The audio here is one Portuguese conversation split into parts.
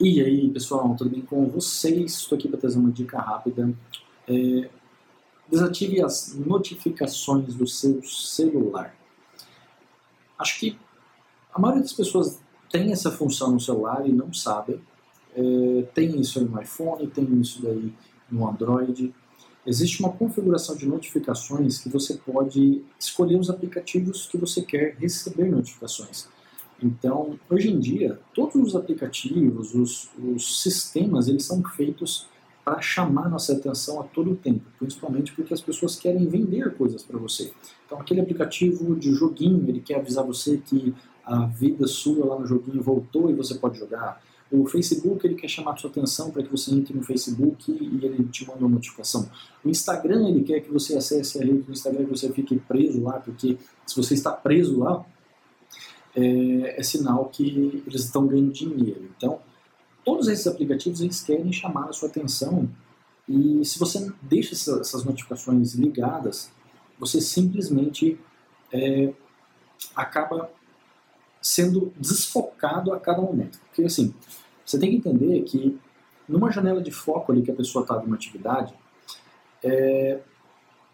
E aí, pessoal, tudo bem com vocês? Estou aqui para trazer uma dica rápida. É, desative as notificações do seu celular. Acho que a maioria das pessoas tem essa função no celular e não sabe. É, tem isso aí no iPhone, tem isso daí no Android. Existe uma configuração de notificações que você pode escolher os aplicativos que você quer receber notificações. Então, hoje em dia, todos os aplicativos, os, os sistemas, eles são feitos para chamar nossa atenção a todo tempo, principalmente porque as pessoas querem vender coisas para você. Então, aquele aplicativo de joguinho, ele quer avisar você que a vida sua lá no joguinho voltou e você pode jogar. O Facebook ele quer chamar sua atenção para que você entre no Facebook e ele te manda uma notificação. O Instagram ele quer que você acesse a rede do Instagram e você fique preso lá, porque se você está preso lá, é, é sinal que eles estão ganhando dinheiro. Então, todos esses aplicativos eles querem chamar a sua atenção e se você deixa essas notificações ligadas, você simplesmente é, acaba sendo desfocado a cada momento. Porque assim, você tem que entender que numa janela de foco ali que a pessoa está numa atividade, é,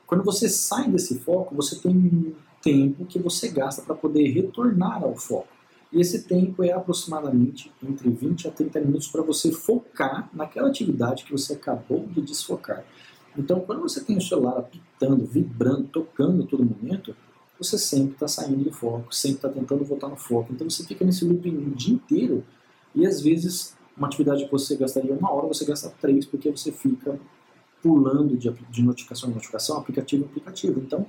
quando você sai desse foco, você tem tempo que você gasta para poder retornar ao foco. E esse tempo é aproximadamente entre 20 a 30 minutos para você focar naquela atividade que você acabou de desfocar. Então, quando você tem o celular apitando, vibrando, tocando todo momento, você sempre está saindo do foco, sempre está tentando voltar no foco. Então, você fica nesse looping o dia inteiro e, às vezes, uma atividade que você gastaria uma hora, você gasta três, porque você fica pulando de, de notificação em notificação, aplicativo em aplicativo. Então,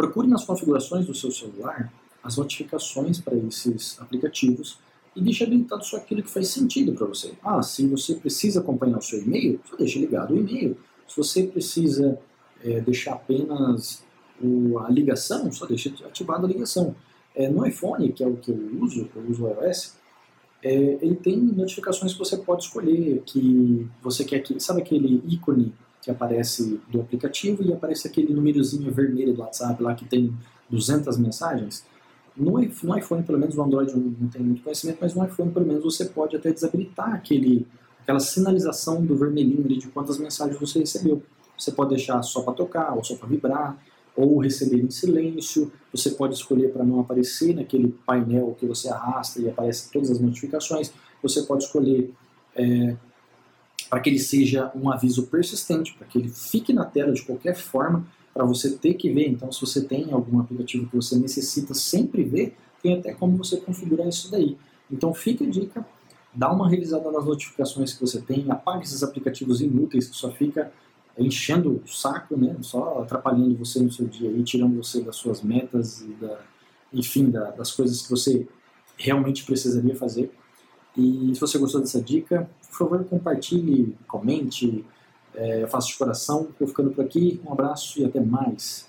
procure nas configurações do seu celular as notificações para esses aplicativos e deixe habilitado só aquilo que faz sentido para você. Ah, se você precisa acompanhar o seu e-mail, só deixe ligado o e-mail. Se você precisa é, deixar apenas o, a ligação, só deixe ativada a ligação. É, no iPhone, que é o que eu uso, eu uso o iOS, é, ele tem notificações que você pode escolher, que você quer que, sabe aquele ícone que aparece do aplicativo e aparece aquele númerozinho vermelho do WhatsApp lá que tem 200 mensagens? No, iPhone, pelo menos, no Android não tem muito conhecimento, mas no iPhone, pelo menos, você pode até desabilitar aquele, aquela sinalização do vermelhinho ali de quantas mensagens você recebeu. Você pode deixar só para tocar, ou só para vibrar, ou receber em silêncio. Você pode escolher para não aparecer naquele painel que você arrasta e aparece todas as notificações. Você pode escolher é, para que ele seja um aviso persistente, para que ele fique na tela de qualquer forma para você ter que ver. Então, se você tem algum aplicativo que você necessita sempre ver, tem até como você configurar isso daí. Então, fica a dica, dá uma revisada nas notificações que você tem, apague esses aplicativos inúteis que só fica enchendo o saco, né? Só atrapalhando você no seu dia e tirando você das suas metas e da, enfim, da, das coisas que você realmente precisaria fazer. E se você gostou dessa dica, por favor, compartilhe, comente, é, faça de coração. Eu ficando por aqui. Um abraço e até mais.